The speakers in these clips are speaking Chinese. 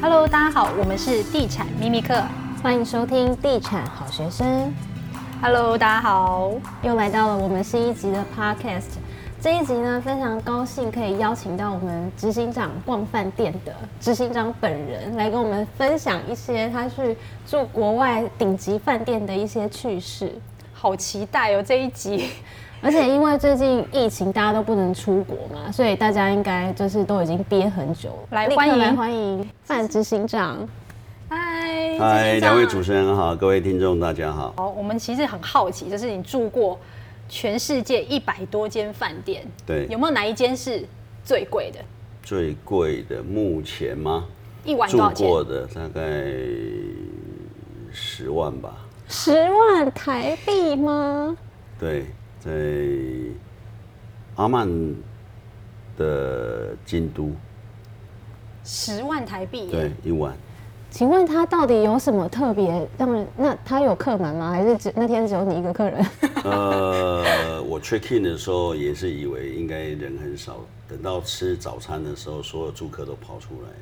Hello，大家好，我们是地产秘密课，欢迎收听地产好学生。Hello，大家好，又来到了我们新一集的 Podcast。这一集呢，非常高兴可以邀请到我们执行长逛饭店的执行长本人来跟我们分享一些他去住国外顶级饭店的一些趣事。好期待哦这一集！而且因为最近疫情，大家都不能出国嘛，所以大家应该就是都已经憋很久了。来欢迎来欢迎范执行长。嗨，嗨，两位主持人好，各位听众大家好。好，我们其实很好奇，就是你住过全世界一百多间饭店，对，有没有哪一间是最贵的？最贵的目前吗？一晚多少钱？住过的大概十万吧。十万台币吗？对。在阿曼的京都，十万台币，对，一晚。请问他到底有什么特别？当然，那他有客满吗？还是只那天只有你一个客人？呃，我 check in 的时候也是以为应该人很少，等到吃早餐的时候，所有住客都跑出来了。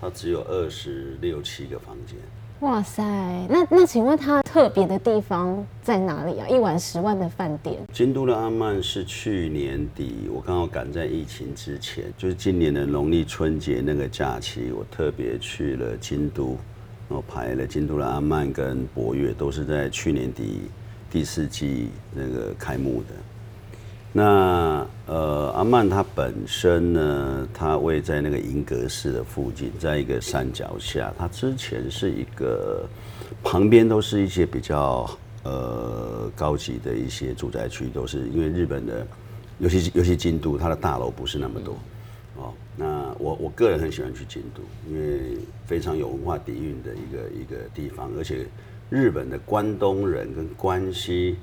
他只有二十六七个房间。哇塞，那那请问它特别的地方在哪里啊？一晚十万的饭店。京都的阿曼是去年底，我刚好赶在疫情之前，就是今年的农历春节那个假期，我特别去了京都，然后排了京都的阿曼跟博悦，都是在去年底第四季那个开幕的。那呃，阿曼它本身呢，它位在那个银阁寺的附近，在一个山脚下。它之前是一个旁边都是一些比较呃高级的一些住宅区，都是因为日本的，尤其尤其京都，它的大楼不是那么多哦。那我我个人很喜欢去京都，因为非常有文化底蕴的一个一个地方，而且日本的关东人跟关西。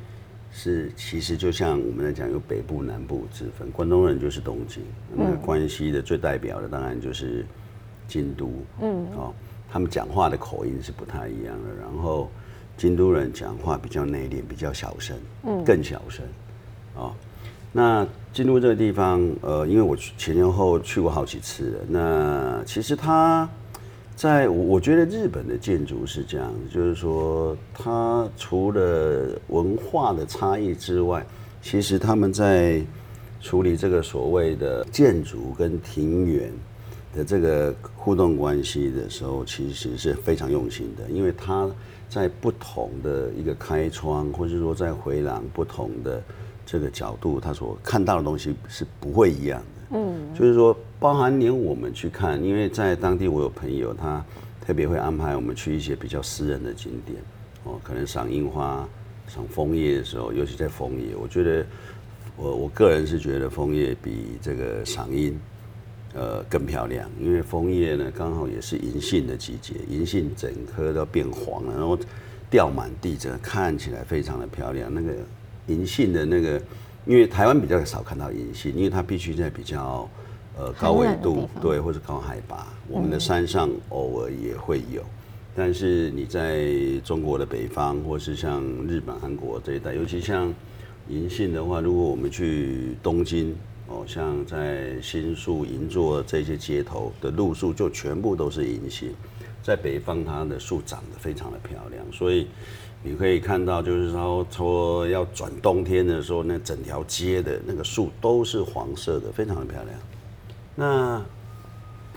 是，其实就像我们来讲，有北部、南部之分。关东人就是东京，那么关西的最代表的当然就是京都。嗯，哦，他们讲话的口音是不太一样的。然后京都人讲话比较内敛，比较小声，嗯，更小声。哦，那京都这个地方，呃，因为我前前后后去过好几次了，那其实它。在我我觉得日本的建筑是这样，就是说，它除了文化的差异之外，其实他们在处理这个所谓的建筑跟庭园的这个互动关系的时候，其实是非常用心的，因为它在不同的一个开窗，或者说在回廊不同的这个角度，它所看到的东西是不会一样的。嗯，就是说。包含连我们去看，因为在当地我有朋友，他特别会安排我们去一些比较私人的景点，哦，可能赏樱花、赏枫叶的时候，尤其在枫叶，我觉得我我个人是觉得枫叶比这个赏樱呃更漂亮，因为枫叶呢刚好也是银杏的季节，银杏整颗都变黄了，然后掉满地，整个看起来非常的漂亮。那个银杏的那个，因为台湾比较少看到银杏，因为它必须在比较。呃，高纬度对，或者高海拔，我们的山上偶尔也会有，但是你在中国的北方，或是像日本、韩国这一带，尤其像银杏的话，如果我们去东京，哦，像在新宿、银座这些街头的路树，就全部都是银杏。在北方，它的树长得非常的漂亮，所以你可以看到，就是说说要转冬天的时候，那整条街的那个树都是黄色的，非常的漂亮。那，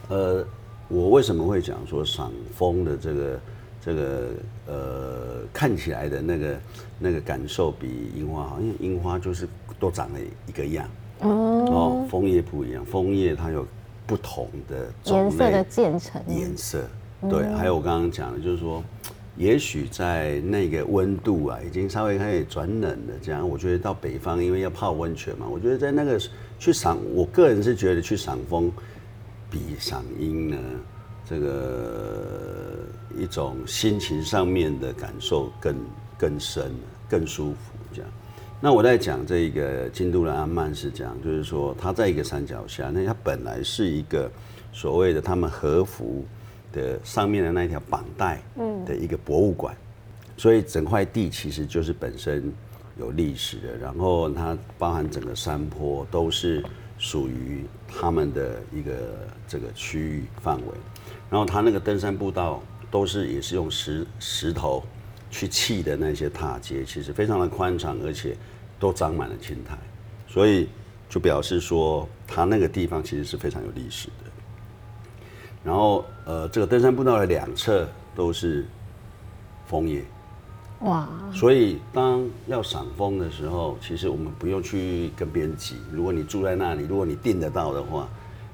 呃，我为什么会讲说赏枫的这个这个呃看起来的那个那个感受比樱花好？因为樱花就是都长得一个样，哦，枫叶不一样，枫叶它有不同的颜色的渐层颜色，对，还有我刚刚讲的，就是说，也许在那个温度啊，已经稍微开始转冷了，这样，我觉得到北方，因为要泡温泉嘛，我觉得在那个。去赏，我个人是觉得去赏风比赏樱呢，这个一种心情上面的感受更更深，更舒服这样。那我在讲这个京都的阿曼是这样，就是说它在一个山脚下，那它本来是一个所谓的他们和服的上面的那一条绑带嗯的一个博物馆，所以整块地其实就是本身。有历史的，然后它包含整个山坡都是属于他们的一个这个区域范围。然后它那个登山步道都是也是用石石头去砌的那些踏阶，其实非常的宽敞，而且都长满了青苔，所以就表示说它那个地方其实是非常有历史的。然后呃，这个登山步道的两侧都是枫叶，哇！所以当要赏枫的时候，其实我们不用去跟别人挤。如果你住在那里，如果你订得到的话。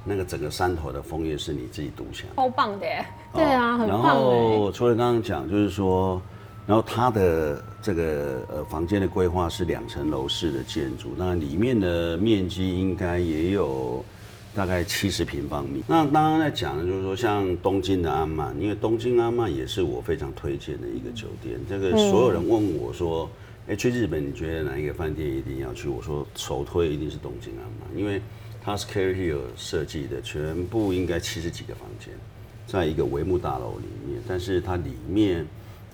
那个整个山头的枫叶是你自己独享，超棒的耶！对啊，很棒。然后除了刚刚讲，就是说，然后它的这个呃房间的规划是两层楼式的建筑，那里面的面积应该也有大概七十平方米。那刚刚在讲的就是说，像东京的阿曼，因为东京阿曼也是我非常推荐的一个酒店。这个所有人问我说，哎，去日本你觉得哪一个饭店一定要去？我说首推一定是东京阿曼，因为。它是 Cary Hill 设计的，全部应该七十几个房间，在一个帷幕大楼里面。但是它里面，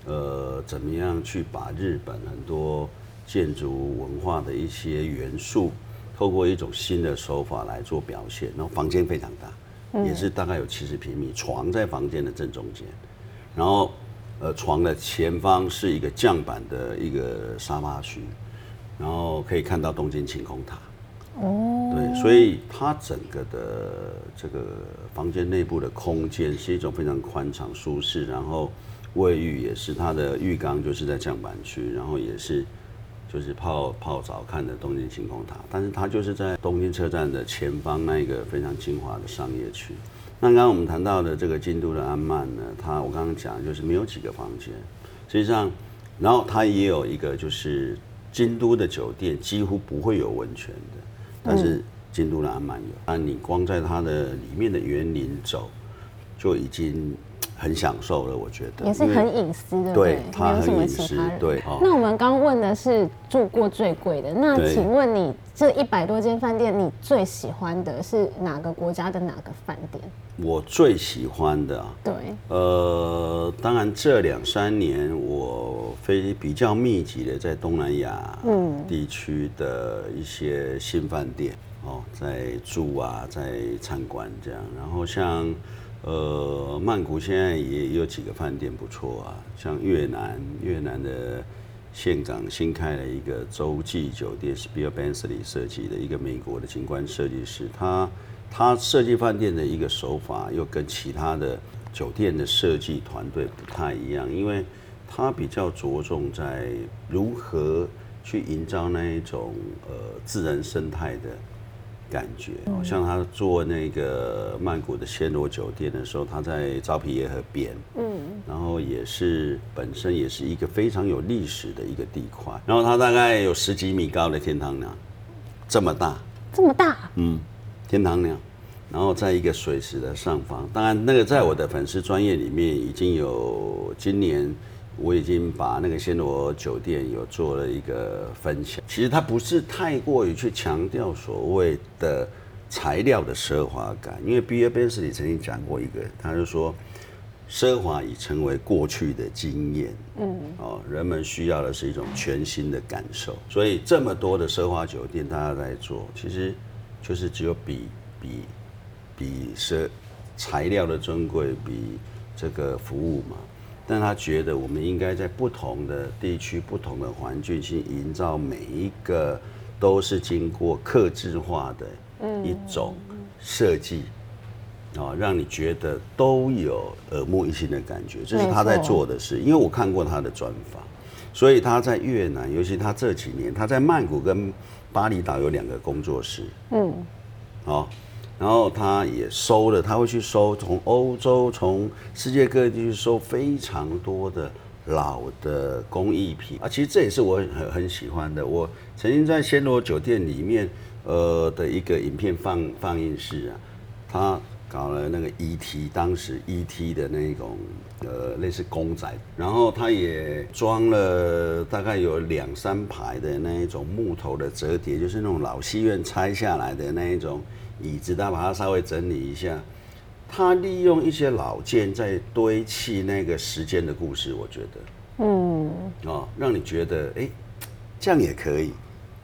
呃，怎么样去把日本很多建筑文化的一些元素，透过一种新的手法来做表现。然后房间非常大，也是大概有七十平米，床在房间的正中间。然后，呃，床的前方是一个降板的一个沙发区，然后可以看到东京晴空塔。哦，对，所以它整个的这个房间内部的空间是一种非常宽敞舒适，然后卫浴也是它的浴缸就是在降板区，然后也是就是泡泡澡看的东京晴空塔，但是它就是在东京车站的前方那一个非常精华的商业区。那刚刚我们谈到的这个京都的安曼呢，它我刚刚讲就是没有几个房间，实际上，然后它也有一个就是京都的酒店几乎不会有温泉的。但是京都的安曼有，那你光在它的里面的园林走，就已经很享受了。我觉得也是很隐私的，对，他很隐私。对，那我们刚问的是住过最贵的，那请问你这一百多间饭店，你最喜欢的是哪个国家的哪个饭店？我最喜欢的，对，呃，当然这两三年我非比较密集的在东南亚嗯地区的一些新饭店哦，在住啊，在参观这样。然后像呃曼谷现在也有几个饭店不错啊，像越南越南的岘港新开了一个洲际酒店，是 Bill Bensley 设计的一个美国的景观设计师，他。他设计饭店的一个手法又跟其他的酒店的设计团队不太一样，因为他比较着重在如何去营造那一种呃自然生态的感觉。好像他做那个曼谷的暹罗酒店的时候，他在昭披耶河边，嗯，然后也是本身也是一个非常有历史的一个地块，然后它大概有十几米高的天堂鸟，这么大，这么大，嗯。天堂鸟，然后在一个水池的上方。当然，那个在我的粉丝专业里面已经有，今年我已经把那个暹罗酒店有做了一个分享。其实它不是太过于去强调所谓的材料的奢华感，因为 Bill Bensley 曾经讲过一个，他就说奢华已成为过去的经验。嗯，哦，人们需要的是一种全新的感受。所以这么多的奢华酒店，大家在做，其实。就是只有比比比是材料的尊贵，比这个服务嘛。但他觉得我们应该在不同的地区、不同的环境去营造每一个都是经过克制化的一种设计啊，让你觉得都有耳目一新的感觉。这是他在做的事，因为我看过他的专访，所以他在越南，尤其他这几年他在曼谷跟。巴厘岛有两个工作室，嗯，好，然后他也收了，他会去收从欧洲、从世界各地去收非常多的老的工艺品啊。其实这也是我很很喜欢的。我曾经在暹罗酒店里面，呃的一个影片放放映室啊，他。搞了那个 E.T. 当时 E.T. 的那种呃类似公仔，然后他也装了大概有两三排的那一种木头的折叠，就是那种老戏院拆下来的那一种椅子，他把它稍微整理一下，他利用一些老件在堆砌那个时间的故事，我觉得，嗯，哦，让你觉得哎，这样也可以，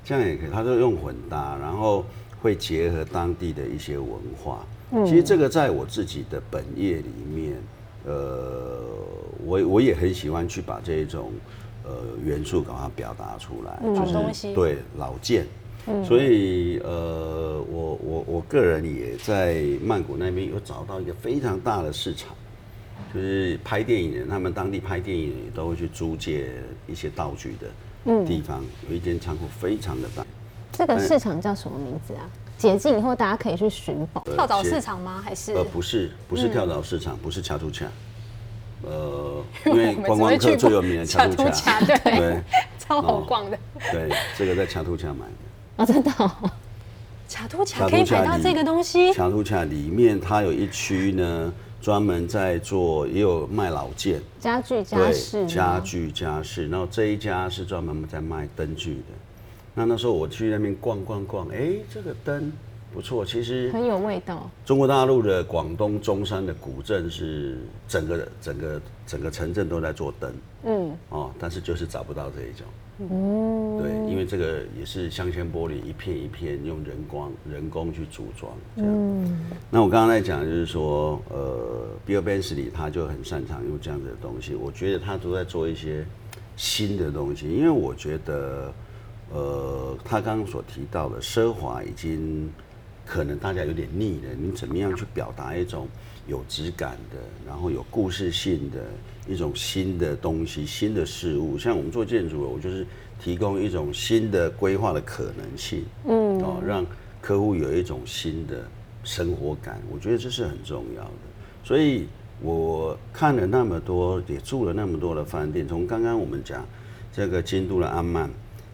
这样也可以，他就用混搭，然后。会结合当地的一些文化。其实这个在我自己的本业里面，呃，我我也很喜欢去把这一种呃元素把它表达出来，就是对老件。所以呃，我我我个人也在曼谷那边有找到一个非常大的市场，就是拍电影人，他们当地拍电影人都会去租借一些道具的地方，有一间仓库非常的大。这个市场叫什么名字啊？解禁以后大家可以去寻宝。跳蚤市场吗？还是？呃，不是，不是跳蚤市场，不是恰图恰。呃，因为观光客最有名的恰图恰，对，超好逛的。对，这个在恰图恰买的。哦，真的。恰图卡可以买到这个东西。卡图卡里面它有一区呢，专门在做，也有卖老件、家具、家饰、家具、家饰。然后这一家是专门在卖灯具的。那那时候我去那边逛逛逛，哎、欸，这个灯不错，其实很有味道。中国大陆的广东中山的古镇是整个整个整个城镇都在做灯，嗯，哦，但是就是找不到这一种，嗯，对，因为这个也是镶嵌玻璃一片一片用人工人工去组装，嗯。那我刚刚在讲就是说，呃，Bill Bensley 他就很擅长用这样子的东西，我觉得他都在做一些新的东西，因为我觉得。呃，他刚刚所提到的奢华已经可能大家有点腻了。你怎么样去表达一种有质感的，然后有故事性的一种新的东西、新的事物？像我们做建筑，我就是提供一种新的规划的可能性，嗯，哦，让客户有一种新的生活感。我觉得这是很重要的。所以我看了那么多，也住了那么多的饭店。从刚刚我们讲这个京都的阿曼。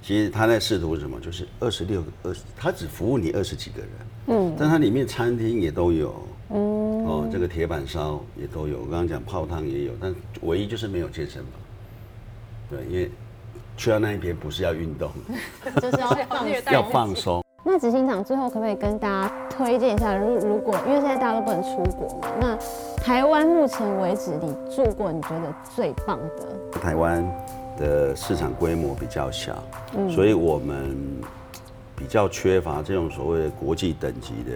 其实他在试图什么，就是二十六个二十，他只服务你二十几个人，嗯，但他里面餐厅也都有，嗯，哦，这个铁板烧也都有，我刚刚讲泡汤也有，但唯一就是没有健身房，对，因为去到那一边不是要运动，就是要放要放松。那执行长最后可不可以跟大家推荐一下，如如果因为现在大家都不能出国嘛，那台湾目前为止你住过你觉得最棒的？台湾。的市场规模比较小，嗯，所以我们比较缺乏这种所谓的国际等级的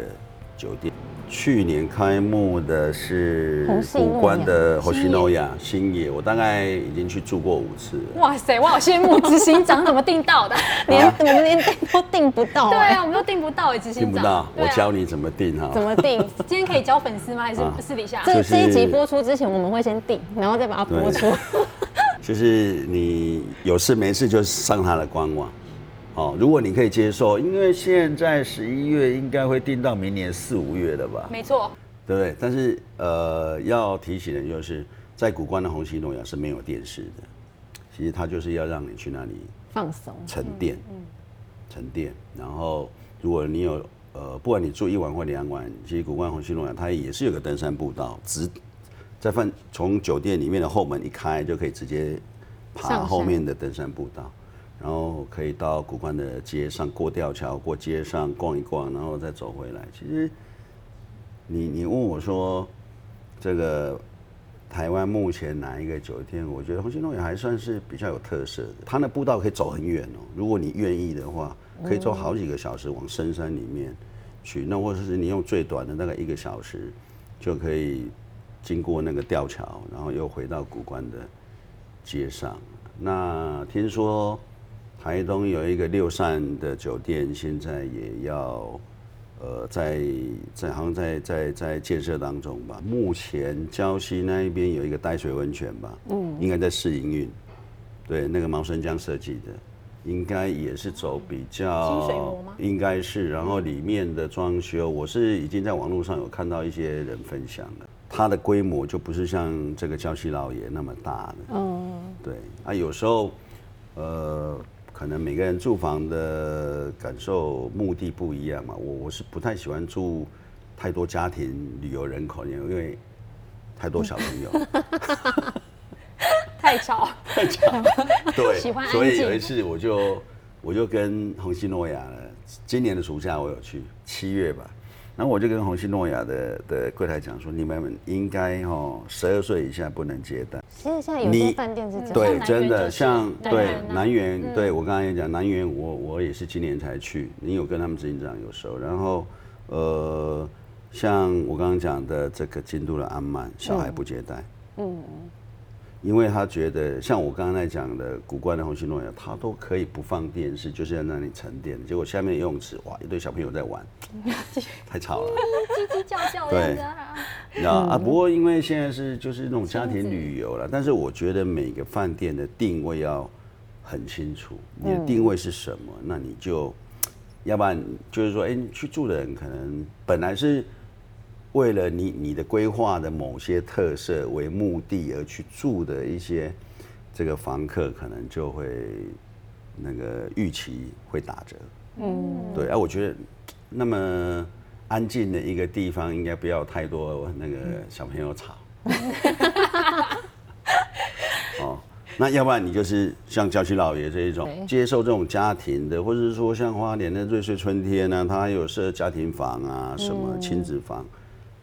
酒店。去年开幕的是五关的虹夕诺亚星野，我大概已经去住过五次。哇塞，我好羡慕执行长怎么订到的？连我们连订都订不到。对啊，我们都订不到哎，执行长。订不到，我教你怎么订哈。怎么订？今天可以教粉丝吗？还是私底下？这这一集播出之前，我们会先订，然后再把它播出。就是你有事没事就上他的官网，哦，如果你可以接受，因为现在十一月应该会定到明年四五月的吧？没错，对不对？但是呃，要提醒的就是，在古关的虹夕诺雅是没有电视的，其实它就是要让你去那里放松、沉淀、沉淀。然后，如果你有呃，不管你住一晚或两晚，其实古关虹夕诺雅它也是有个登山步道，直。在饭从酒店里面的后门一开，就可以直接爬后面的登山步道，然后可以到古关的街上过吊桥，过街上逛一逛，然后再走回来。其实你你问我说，这个台湾目前哪一个酒店？我觉得红星诺园还算是比较有特色的。它的步道可以走很远哦，如果你愿意的话，可以走好几个小时往深山里面去。那或者是你用最短的大概一个小时就可以。经过那个吊桥，然后又回到古关的街上。那听说台东有一个六扇的酒店，现在也要呃在在好像在在在建设当中吧。目前礁溪那一边有一个呆水温泉吧，嗯，应该在试营运。对，那个毛生江设计的，应该也是走比较，应该是。然后里面的装修，我是已经在网络上有看到一些人分享了。它的规模就不是像这个礁溪老爷那么大的，嗯，对啊，有时候，呃，可能每个人住房的感受目的不一样嘛。我我是不太喜欢住太多家庭旅游人口，因为太多小朋友，太吵，太吵，对。所以有一次我就我就跟红西诺亚了，今年的暑假我有去七月吧。然后我就跟虹夕诺亚的的柜台讲说，你们应该哦，十二岁以下不能接待。其实现在有些饭店是这样，对，真的像对对南园，对我刚才也讲南园，我我也是今年才去，你有跟他们执行长有熟，然后呃，像我刚刚讲的这个京都的安曼，小孩不接待，嗯。因为他觉得，像我刚刚在讲的古关的红星诺雅，他都可以不放电视，就是在那里沉淀。结果下面游泳池，哇，一堆小朋友在玩，太吵了，叽叽叫叫的。对，啊，不过因为现在是就是那种家庭旅游了，但是我觉得每个饭店的定位要很清楚，你的定位是什么，那你就，要不然就是说，哎，你去住的人可能本来是。为了你你的规划的某些特色为目的而去住的一些这个房客，可能就会那个预期会打折。嗯，对。哎，我觉得那么安静的一个地方，应该不要太多那个小朋友吵。哦，那要不然你就是像郊区老爷这一种，接受这种家庭的，或者是说像花莲的瑞穗春天呢，它有设家庭房啊，什么亲子房。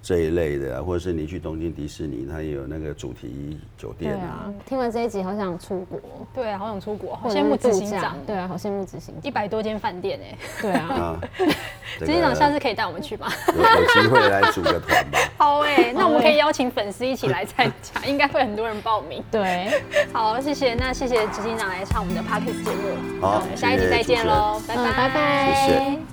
这一类的，或者是你去东京迪士尼，它也有那个主题酒店啊。对啊，听完这一集，好想出国。对啊，好想出国，好羡慕执行长。对啊，好羡慕执行长。一百多间饭店哎。对啊。执行长下次可以带我们去吗？有有机会来组个团吧。好哎，那我们可以邀请粉丝一起来参加，应该会很多人报名。对。好，谢谢。那谢谢执行长来唱我们的 Podcast 节目。好，下一集再见喽，拜拜拜拜。谢谢。